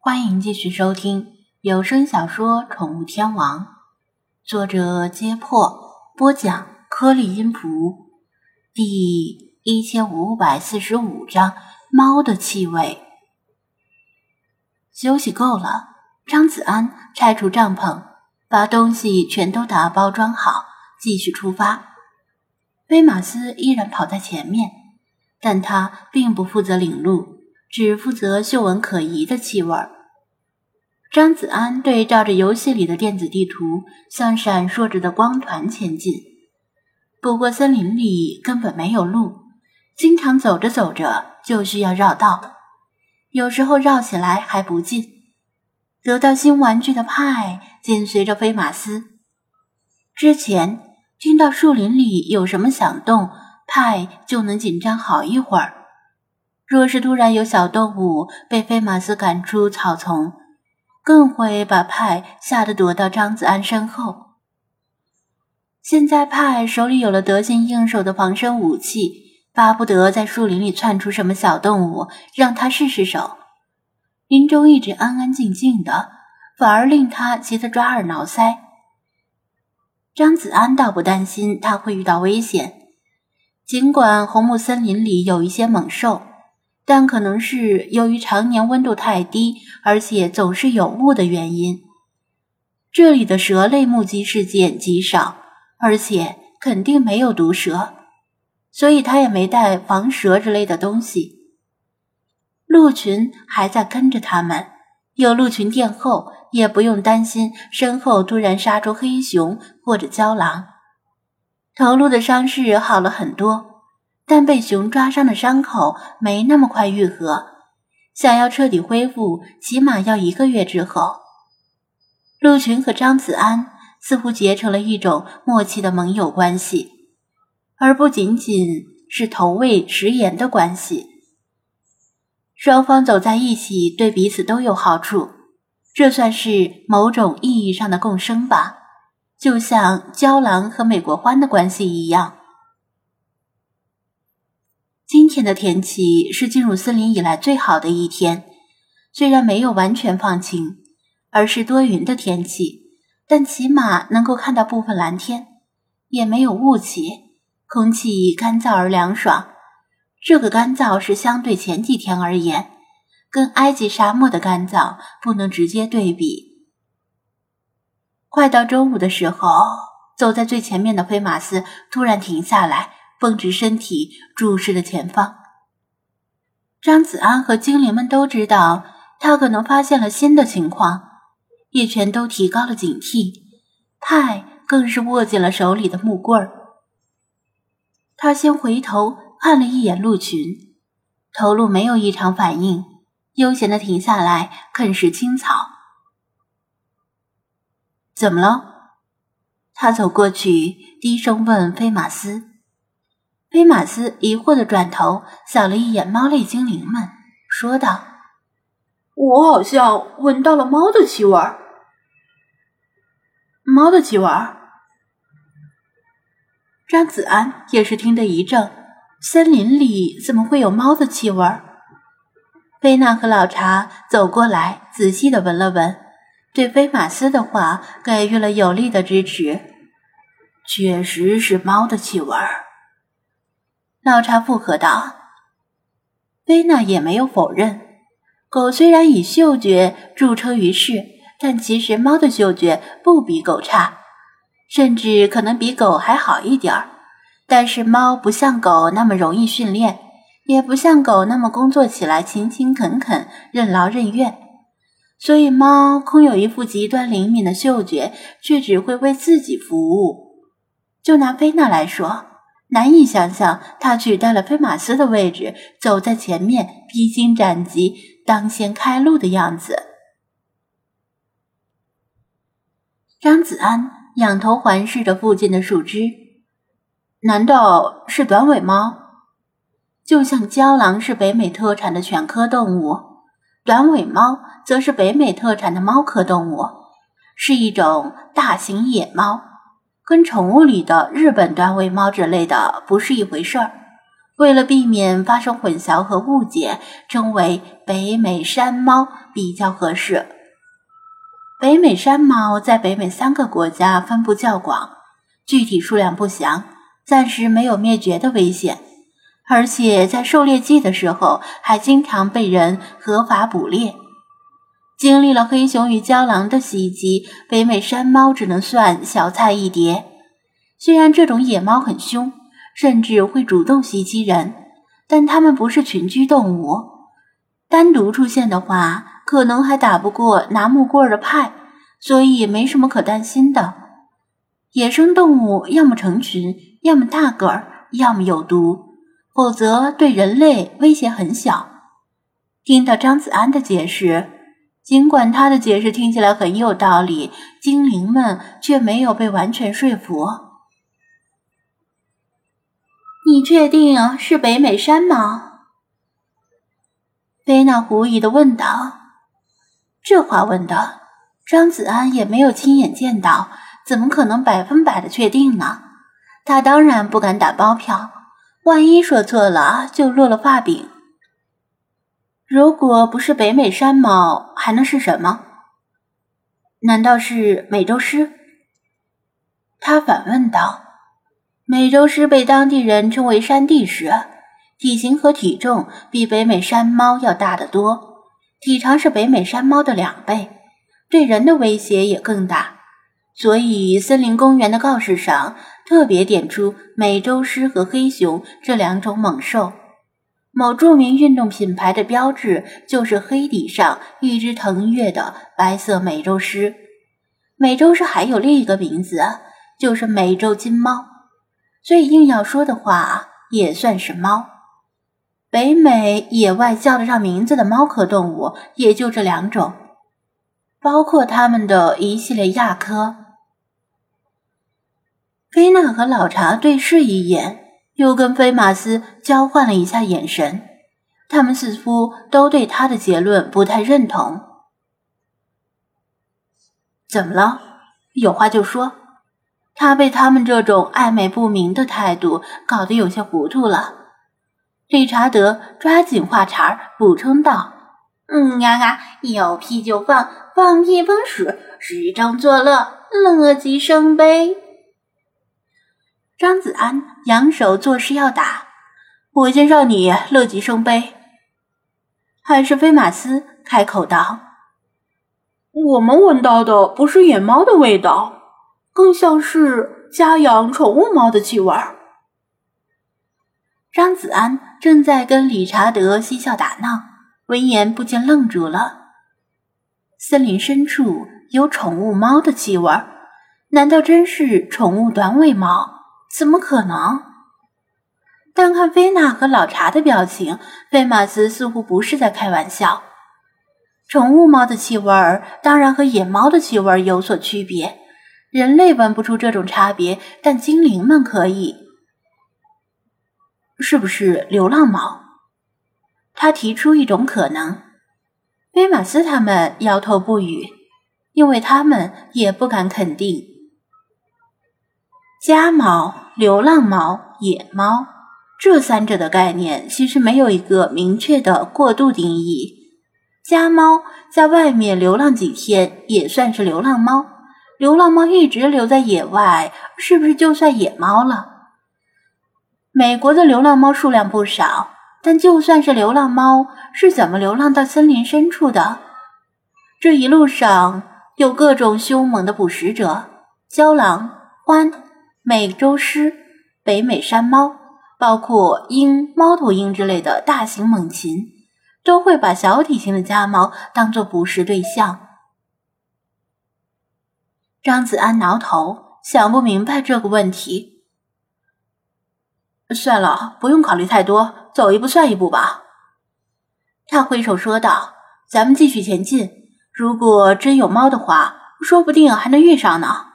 欢迎继续收听有声小说《宠物天王》，作者：揭破，播讲：颗粒音符，第一千五百四十五章：猫的气味。休息够了，张子安拆除帐篷，把东西全都打包装好，继续出发。威马斯依然跑在前面，但他并不负责领路，只负责嗅闻可疑的气味。张子安对照着游戏里的电子地图，向闪烁着的光团前进。不过森林里根本没有路，经常走着走着就需要绕道。有时候绕起来还不近。得到新玩具的派紧随着飞马斯。之前听到树林里有什么响动，派就能紧张好一会儿。若是突然有小动物被飞马斯赶出草丛，更会把派吓得躲到张子安身后。现在派手里有了得心应手的防身武器。巴不得在树林里窜出什么小动物，让他试试手。林中一直安安静静的，反而令他急得抓耳挠腮。张子安倒不担心他会遇到危险，尽管红木森林里有一些猛兽，但可能是由于常年温度太低，而且总是有雾的原因，这里的蛇类目击事件极少，而且肯定没有毒蛇。所以他也没带防蛇之类的东西。鹿群还在跟着他们，有鹿群殿后，也不用担心身后突然杀出黑熊或者郊狼。头鹿的伤势好了很多，但被熊抓伤的伤口没那么快愈合，想要彻底恢复，起码要一个月之后。鹿群和张子安似乎结成了一种默契的盟友关系。而不仅仅是投喂食盐的关系，双方走在一起对彼此都有好处，这算是某种意义上的共生吧，就像郊狼和美国獾的关系一样。天的天气是进入森林以来最好的一天，虽然没有完全放晴，而是多云的天气，但起码能够看到部分蓝天，也没有雾气。空气干燥而凉爽，这个干燥是相对前几天而言，跟埃及沙漠的干燥不能直接对比。快到中午的时候，走在最前面的飞马斯突然停下来，绷直身体，注视着前方。张子安和精灵们都知道他可能发现了新的情况，也全都提高了警惕。派更是握紧了手里的木棍儿。他先回头看了一眼鹿群，头鹿没有异常反应，悠闲的停下来啃食青草。怎么了？他走过去，低声问菲马斯。菲马斯疑惑的转头扫了一眼猫类精灵们，说道：“我好像闻到了猫的气味。”猫的气味。张子安也是听得一怔，森林里怎么会有猫的气味？菲娜和老查走过来，仔细的闻了闻，对菲马斯的话给予了有力的支持。确实是猫的气味。老查附和道。菲娜也没有否认。狗虽然以嗅觉著称于世，但其实猫的嗅觉不比狗差。甚至可能比狗还好一点儿，但是猫不像狗那么容易训练，也不像狗那么工作起来勤勤恳恳、任劳任怨，所以猫空有一副极端灵敏的嗅觉，却只会为自己服务。就拿菲娜来说，难以想象他取代了菲马斯的位置，走在前面，披荆斩棘、当先开路的样子。张子安。仰头环视着附近的树枝，难道是短尾猫？就像郊狼是北美特产的犬科动物，短尾猫则是北美特产的猫科动物，是一种大型野猫，跟宠物里的日本短尾猫之类的不是一回事儿。为了避免发生混淆和误解，称为北美山猫比较合适。北美山猫在北美三个国家分布较广，具体数量不详，暂时没有灭绝的危险。而且在狩猎季的时候，还经常被人合法捕猎。经历了黑熊与郊狼的袭击，北美山猫只能算小菜一碟。虽然这种野猫很凶。甚至会主动袭击人，但它们不是群居动物，单独出现的话，可能还打不过拿木棍的派，所以没什么可担心的。野生动物要么成群，要么大个儿，要么有毒，否则对人类威胁很小。听到张子安的解释，尽管他的解释听起来很有道理，精灵们却没有被完全说服。你确定是北美山吗？菲娜狐疑的问道。这话问的，张子安也没有亲眼见到，怎么可能百分百的确定呢？他当然不敢打包票，万一说错了，就落了发饼。如果不是北美山猫，还能是什么？难道是美洲狮？他反问道。美洲狮被当地人称为山地狮，体型和体重比北美山猫要大得多，体长是北美山猫的两倍，对人的威胁也更大。所以，森林公园的告示上特别点出美洲狮和黑熊这两种猛兽。某著名运动品牌的标志就是黑底上一只腾跃的白色美洲狮。美洲狮还有另一个名字，就是美洲金猫。所以硬要说的话，也算是猫。北美野外叫得上名字的猫科动物也就这两种，包括它们的一系列亚科。菲娜和老查对视一眼，又跟菲马斯交换了一下眼神，他们似乎都对他的结论不太认同。怎么了？有话就说。他被他们这种暧昧不明的态度搞得有些糊涂了。理查德抓紧话茬儿补充道：“嗯呀呀，有屁就放，放屁放屎，时常作乐，乐极生悲。”张子安扬手作势要打，我先让你乐极生悲。还是菲马斯开口道：“我们闻到的不是野猫的味道。”更像是家养宠物猫的气味。张子安正在跟理查德嬉笑打闹，闻言不禁愣住了。森林深处有宠物猫的气味，难道真是宠物短尾猫？怎么可能？但看菲娜和老查的表情，菲马斯似乎不是在开玩笑。宠物猫的气味儿当然和野猫的气味儿有所区别。人类闻不出这种差别，但精灵们可以。是不是流浪猫？他提出一种可能。威马斯他们摇头不语，因为他们也不敢肯定。家猫、流浪猫、野猫这三者的概念其实没有一个明确的过渡定义。家猫在外面流浪几天也算是流浪猫。流浪猫一直留在野外，是不是就算野猫了？美国的流浪猫数量不少，但就算是流浪猫，是怎么流浪到森林深处的？这一路上有各种凶猛的捕食者，郊狼、獾、美洲狮、北美山猫，包括鹰、猫头鹰之类的大型猛禽，都会把小体型的家猫当作捕食对象。张子安挠头，想不明白这个问题。算了，不用考虑太多，走一步算一步吧。他挥手说道：“咱们继续前进。如果真有猫的话，说不定还能遇上呢。”